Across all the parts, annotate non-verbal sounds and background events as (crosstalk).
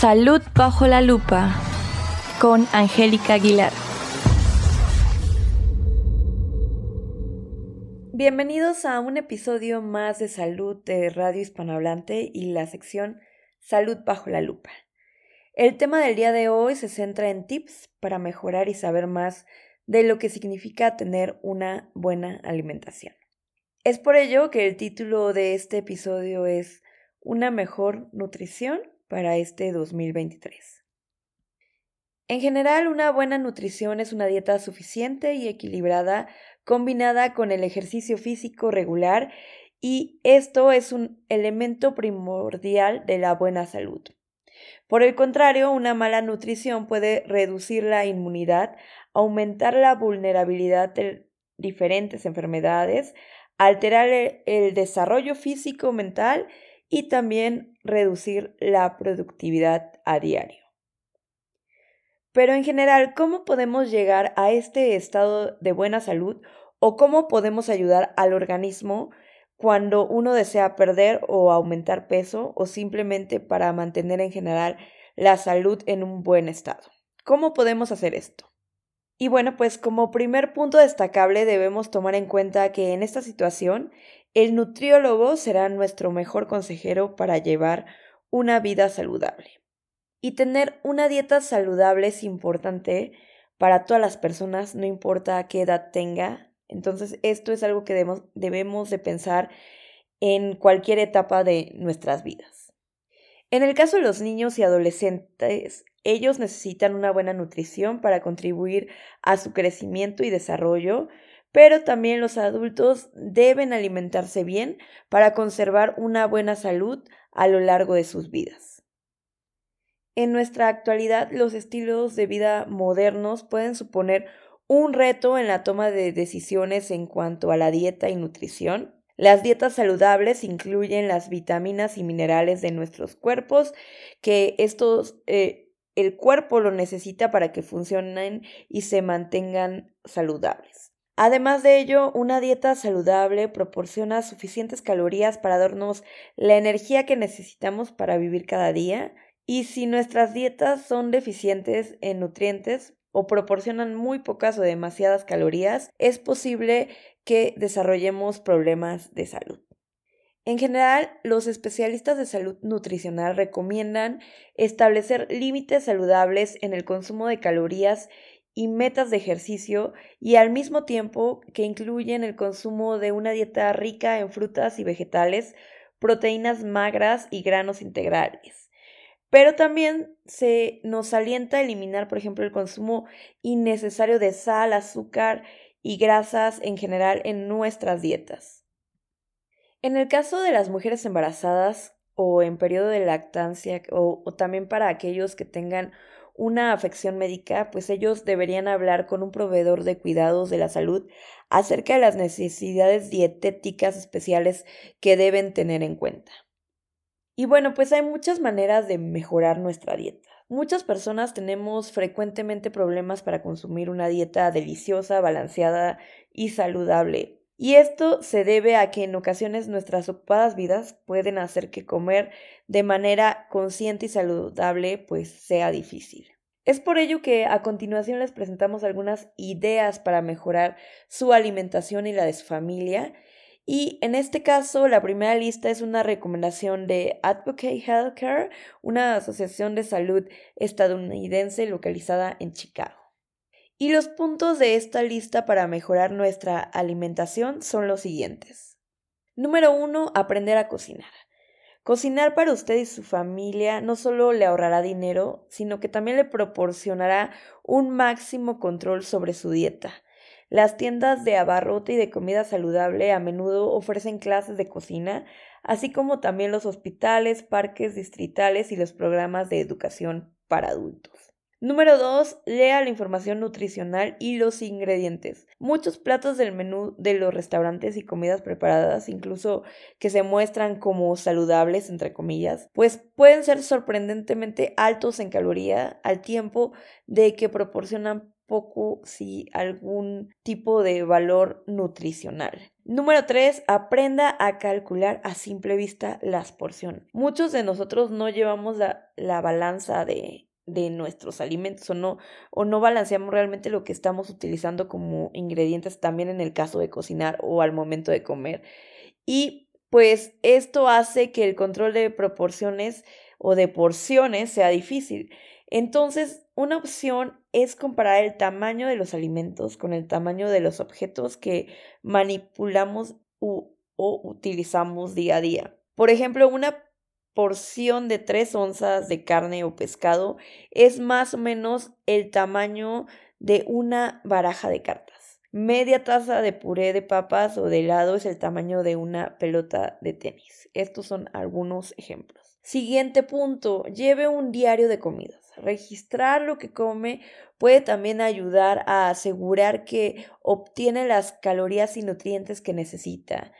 Salud bajo la lupa con Angélica Aguilar. Bienvenidos a un episodio más de Salud de Radio Hispanohablante y la sección Salud bajo la lupa. El tema del día de hoy se centra en tips para mejorar y saber más de lo que significa tener una buena alimentación. Es por ello que el título de este episodio es Una mejor nutrición para este 2023. En general, una buena nutrición es una dieta suficiente y equilibrada combinada con el ejercicio físico regular y esto es un elemento primordial de la buena salud. Por el contrario, una mala nutrición puede reducir la inmunidad, aumentar la vulnerabilidad de diferentes enfermedades, alterar el desarrollo físico mental y también reducir la productividad a diario. Pero en general, ¿cómo podemos llegar a este estado de buena salud o cómo podemos ayudar al organismo cuando uno desea perder o aumentar peso o simplemente para mantener en general la salud en un buen estado? ¿Cómo podemos hacer esto? Y bueno, pues como primer punto destacable debemos tomar en cuenta que en esta situación el nutriólogo será nuestro mejor consejero para llevar una vida saludable. Y tener una dieta saludable es importante para todas las personas, no importa qué edad tenga. Entonces, esto es algo que debemos, debemos de pensar en cualquier etapa de nuestras vidas. En el caso de los niños y adolescentes, ellos necesitan una buena nutrición para contribuir a su crecimiento y desarrollo, pero también los adultos deben alimentarse bien para conservar una buena salud a lo largo de sus vidas. En nuestra actualidad, los estilos de vida modernos pueden suponer un reto en la toma de decisiones en cuanto a la dieta y nutrición. Las dietas saludables incluyen las vitaminas y minerales de nuestros cuerpos, que estos eh, el cuerpo lo necesita para que funcionen y se mantengan saludables. Además de ello, una dieta saludable proporciona suficientes calorías para darnos la energía que necesitamos para vivir cada día y si nuestras dietas son deficientes en nutrientes o proporcionan muy pocas o demasiadas calorías, es posible que desarrollemos problemas de salud. En general, los especialistas de salud nutricional recomiendan establecer límites saludables en el consumo de calorías y metas de ejercicio y al mismo tiempo que incluyen el consumo de una dieta rica en frutas y vegetales, proteínas magras y granos integrales. Pero también se nos alienta a eliminar, por ejemplo, el consumo innecesario de sal, azúcar y grasas en general en nuestras dietas. En el caso de las mujeres embarazadas o en periodo de lactancia o, o también para aquellos que tengan una afección médica, pues ellos deberían hablar con un proveedor de cuidados de la salud acerca de las necesidades dietéticas especiales que deben tener en cuenta. Y bueno, pues hay muchas maneras de mejorar nuestra dieta. Muchas personas tenemos frecuentemente problemas para consumir una dieta deliciosa, balanceada y saludable. Y esto se debe a que en ocasiones nuestras ocupadas vidas pueden hacer que comer de manera consciente y saludable pues sea difícil. Es por ello que a continuación les presentamos algunas ideas para mejorar su alimentación y la de su familia. Y en este caso, la primera lista es una recomendación de Advocate Healthcare, una asociación de salud estadounidense localizada en Chicago. Y los puntos de esta lista para mejorar nuestra alimentación son los siguientes. Número uno, aprender a cocinar. Cocinar para usted y su familia no solo le ahorrará dinero, sino que también le proporcionará un máximo control sobre su dieta. Las tiendas de abarrote y de comida saludable a menudo ofrecen clases de cocina, así como también los hospitales, parques distritales y los programas de educación para adultos. Número 2. Lea la información nutricional y los ingredientes. Muchos platos del menú de los restaurantes y comidas preparadas, incluso que se muestran como saludables, entre comillas, pues pueden ser sorprendentemente altos en caloría al tiempo de que proporcionan poco si algún tipo de valor nutricional. Número 3. Aprenda a calcular a simple vista las porciones. Muchos de nosotros no llevamos la, la balanza de, de nuestros alimentos o no, o no balanceamos realmente lo que estamos utilizando como ingredientes también en el caso de cocinar o al momento de comer. Y pues esto hace que el control de proporciones o de porciones sea difícil. Entonces, una opción es comparar el tamaño de los alimentos con el tamaño de los objetos que manipulamos o utilizamos día a día. Por ejemplo, una porción de 3 onzas de carne o pescado es más o menos el tamaño de una baraja de cartas. Media taza de puré de papas o de helado es el tamaño de una pelota de tenis. Estos son algunos ejemplos. Siguiente punto, lleve un diario de comidas. Registrar lo que come puede también ayudar a asegurar que obtiene las calorías y nutrientes que necesita.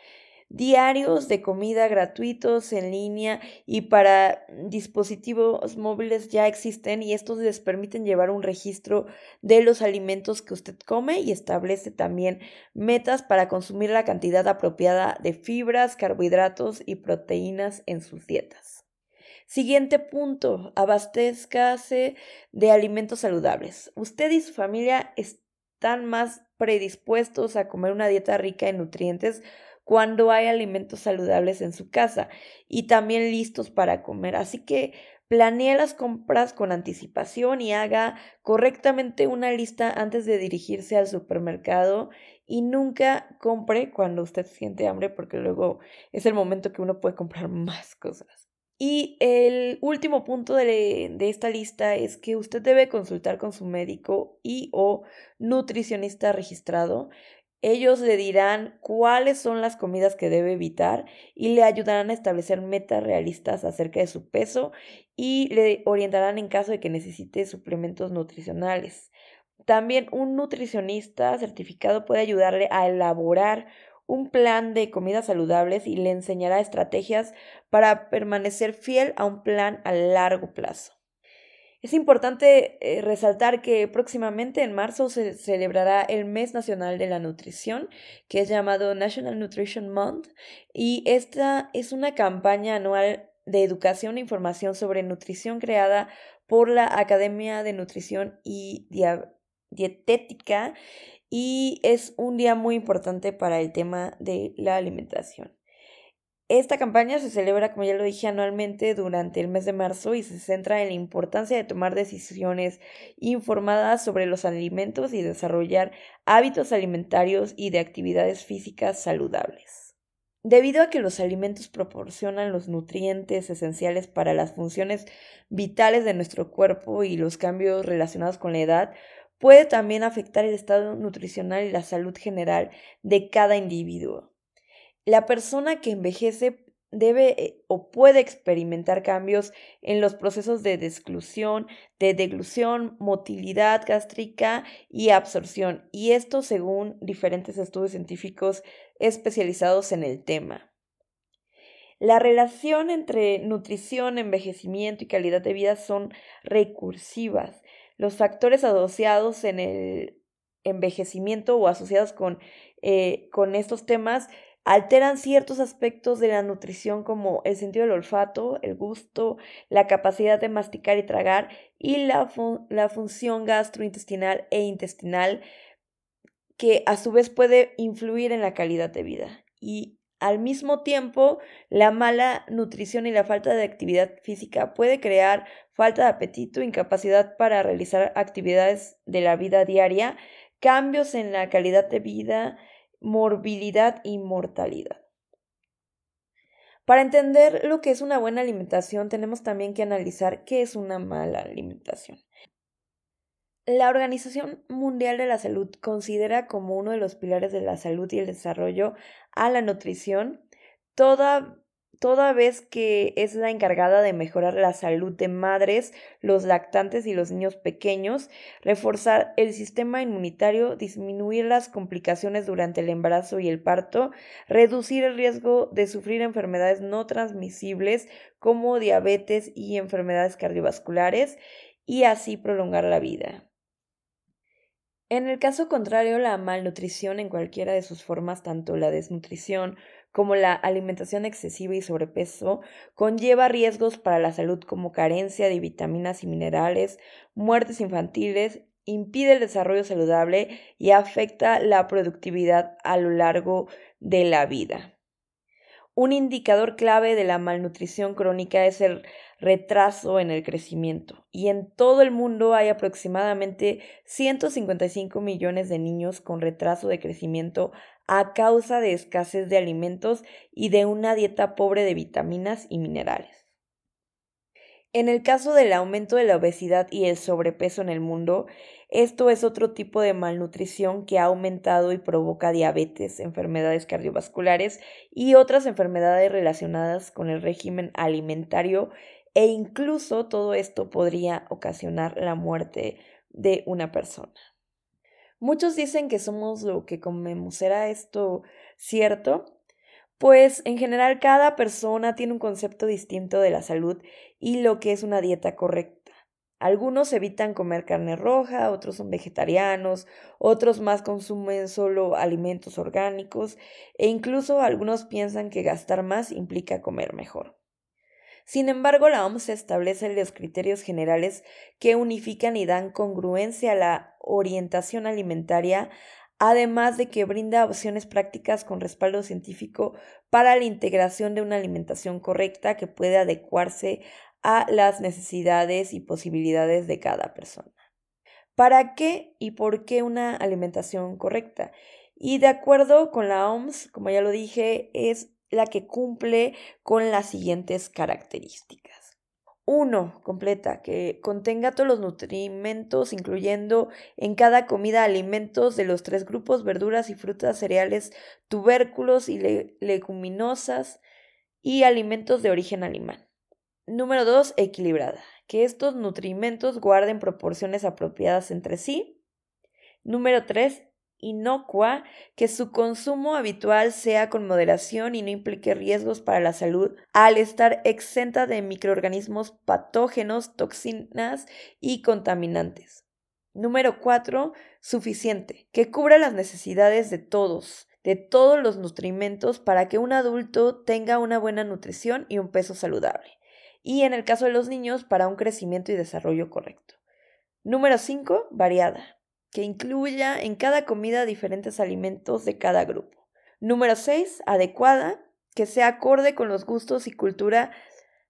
Diarios de comida gratuitos en línea y para dispositivos móviles ya existen y estos les permiten llevar un registro de los alimentos que usted come y establece también metas para consumir la cantidad apropiada de fibras, carbohidratos y proteínas en sus dietas. Siguiente punto, abastezcase de alimentos saludables. Usted y su familia están más predispuestos a comer una dieta rica en nutrientes cuando hay alimentos saludables en su casa y también listos para comer. Así que planee las compras con anticipación y haga correctamente una lista antes de dirigirse al supermercado y nunca compre cuando usted siente hambre porque luego es el momento que uno puede comprar (laughs) más cosas. Y el último punto de, esta lista es que usted debe consultar con su médico y o nutricionista registrado. Ellos le dirán cuáles son las comidas que debe evitar y le ayudarán a establecer metas realistas acerca de su peso y le orientarán en caso de que necesite suplementos nutricionales. También un nutricionista certificado puede ayudarle a elaborar un plan de comidas saludables y le enseñará estrategias para permanecer fiel a un plan a largo plazo. Es importante eh, resaltar que próximamente en marzo se celebrará el Mes Nacional de la Nutrición, que es llamado National Nutrition Month, y esta es una campaña anual de educación e información sobre nutrición creada por la Academia de Nutrición y Dietética y es un día muy importante para el tema de la alimentación. Esta campaña se celebra, como ya lo dije, anualmente durante el mes de marzo y se centra en la importancia de tomar decisiones informadas sobre los alimentos y desarrollar hábitos alimentarios y de actividades físicas saludables. Debido a que los alimentos proporcionan los nutrientes esenciales para las funciones vitales de nuestro cuerpo y los cambios relacionados con la edad, puede también afectar el estado nutricional y la salud general de cada individuo. La persona que envejece debe eh, o puede experimentar cambios en los procesos de desclusión, de deglución, motilidad gástrica y absorción, y esto según diferentes estudios científicos especializados en el tema. La relación entre nutrición, envejecimiento y calidad de vida son recursivas los factores asociados en el envejecimiento o asociados con, eh, con estos temas alteran ciertos aspectos de la nutrición como el sentido del olfato, el gusto, la capacidad de masticar y tragar y la, la función gastrointestinal e intestinal que a su vez puede influir en la calidad de vida. Y al mismo tiempo, la mala nutrición y la falta de actividad física puede crear falta de apetito, incapacidad para realizar actividades de la vida diaria, cambios en la calidad de vida, morbilidad y mortalidad. Para entender lo que es una buena alimentación, tenemos también que analizar qué es una mala alimentación. La Organización Mundial de la Salud considera como uno de los pilares de la salud y el desarrollo a la nutrición, toda, toda vez que es la encargada de mejorar la salud de madres, los lactantes y los niños pequeños, reforzar el sistema inmunitario, disminuir las complicaciones durante el embarazo y el parto, reducir el riesgo de sufrir enfermedades no transmisibles como diabetes y enfermedades cardiovasculares y así prolongar la vida. En el caso contrario, la malnutrición en cualquiera de sus formas, tanto la desnutrición como la alimentación excesiva y sobrepeso, conlleva riesgos para la salud como carencia de vitaminas y minerales, muertes infantiles, impide el desarrollo saludable y afecta la productividad a lo largo de la vida. Un indicador clave de la malnutrición crónica es el retraso en el crecimiento y en todo el mundo hay aproximadamente 155 millones de niños con retraso de crecimiento a causa de escasez de alimentos y de una dieta pobre de vitaminas y minerales. En el caso del aumento de la obesidad y el sobrepeso en el mundo, esto es otro tipo de malnutrición que ha aumentado y provoca diabetes, enfermedades cardiovasculares y otras enfermedades relacionadas con el régimen alimentario e incluso todo esto podría ocasionar la muerte de una persona. Muchos dicen que somos lo que comemos. ¿Será esto cierto? Pues en general cada persona tiene un concepto distinto de la salud y lo que es una dieta correcta. Algunos evitan comer carne roja, otros son vegetarianos, otros más consumen solo alimentos orgánicos e incluso algunos piensan que gastar más implica comer mejor. Sin embargo, la OMS establece los criterios generales que unifican y dan congruencia a la orientación alimentaria, además de que brinda opciones prácticas con respaldo científico para la integración de una alimentación correcta que puede adecuarse a las necesidades y posibilidades de cada persona. ¿Para qué y por qué una alimentación correcta? Y de acuerdo con la OMS, como ya lo dije, es la que cumple con las siguientes características. Uno, completa, que contenga todos los nutrimentos, incluyendo en cada comida alimentos de los tres grupos, verduras y frutas, cereales, tubérculos y leguminosas y alimentos de origen animal. Número 2. Equilibrada. Que estos nutrimentos guarden proporciones apropiadas entre sí. Número 3. Inocua. Que su consumo habitual sea con moderación y no implique riesgos para la salud al estar exenta de microorganismos patógenos, toxinas y contaminantes. Número 4. Suficiente. Que cubra las necesidades de todos, de todos los nutrimentos para que un adulto tenga una buena nutrición y un peso saludable y en el caso de los niños para un crecimiento y desarrollo correcto. Número 5. Variada, que incluya en cada comida diferentes alimentos de cada grupo. Número 6. Adecuada, que sea acorde con los gustos y cultura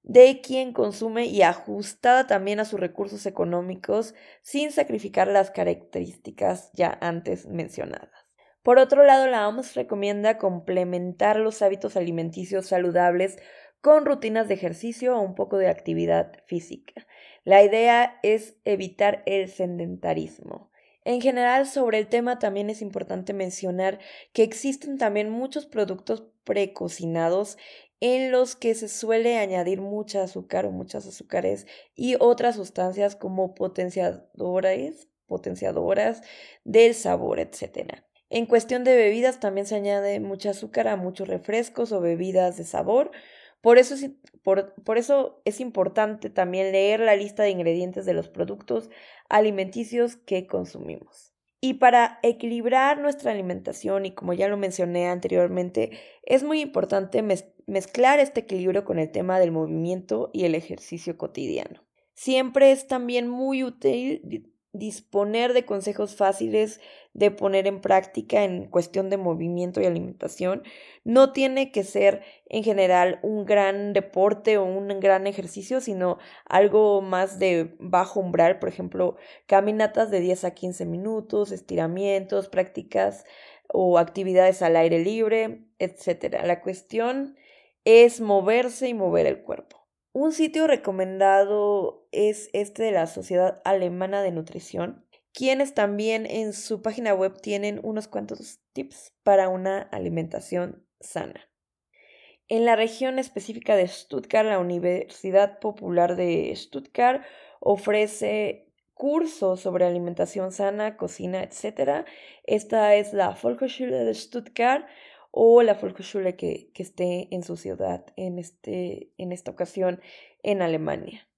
de quien consume y ajustada también a sus recursos económicos sin sacrificar las características ya antes mencionadas. Por otro lado, la OMS recomienda complementar los hábitos alimenticios saludables con rutinas de ejercicio o un poco de actividad física. La idea es evitar el sedentarismo. En general, sobre el tema también es importante mencionar que existen también muchos productos precocinados en los que se suele añadir mucha azúcar o muchas azúcares y otras sustancias como potenciadores, potenciadoras del sabor, etc. En cuestión de bebidas también se añade mucha azúcar a muchos refrescos o bebidas de sabor, por eso, es, por, por eso es importante también leer la lista de ingredientes de los productos alimenticios que consumimos. Y para equilibrar nuestra alimentación, y como ya lo mencioné anteriormente, es muy importante mezclar este equilibrio con el tema del movimiento y el ejercicio cotidiano. Siempre es también muy útil disponer de consejos fáciles de poner en práctica en cuestión de movimiento y alimentación. No tiene que ser en general un gran deporte o un gran ejercicio, sino algo más de bajo umbral, por ejemplo, caminatas de 10 a 15 minutos, estiramientos, prácticas o actividades al aire libre, etc. La cuestión es moverse y mover el cuerpo. Un sitio recomendado es este de la Sociedad Alemana de Nutrición, quienes también en su página web tienen unos cuantos tips para una alimentación sana. En la región específica de Stuttgart, la Universidad Popular de Stuttgart ofrece cursos sobre alimentación sana, cocina, etc. Esta es la Volkshochschule de Stuttgart o la Volksschule que, que esté en su ciudad en, este, en esta ocasión en Alemania.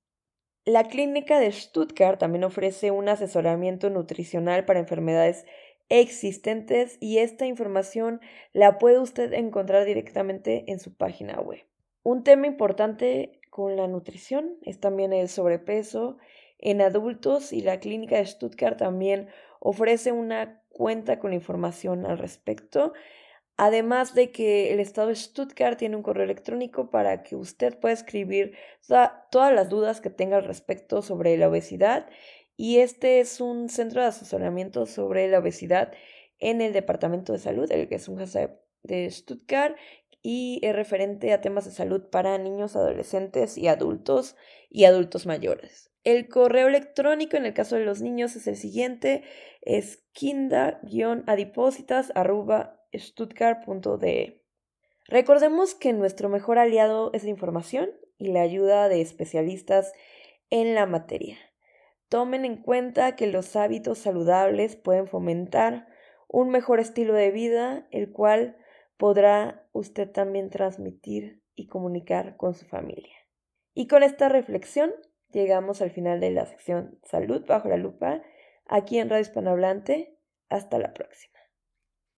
La clínica de Stuttgart también ofrece un asesoramiento nutricional para enfermedades existentes y esta información la puede usted encontrar directamente en su página web. Un tema importante con la nutrición es también el sobrepeso en adultos y la clínica de Stuttgart también ofrece una cuenta con información al respecto. Además de que el estado de Stuttgart tiene un correo electrónico para que usted pueda escribir todas las dudas que tenga al respecto sobre la obesidad. Y este es un centro de asesoramiento sobre la obesidad en el Departamento de Salud, el que es un HACCP de Stuttgart, y es referente a temas de salud para niños, adolescentes y adultos y adultos mayores. El correo electrónico en el caso de los niños es el siguiente, es kinda-adipositas.stuttgart.de. Recordemos que nuestro mejor aliado es la información y la ayuda de especialistas en la materia. Tomen en cuenta que los hábitos saludables pueden fomentar un mejor estilo de vida, el cual podrá usted también transmitir y comunicar con su familia. Y con esta reflexión llegamos al final de la sección Salud bajo la lupa aquí en Radio Hispanohablante. Hasta la próxima.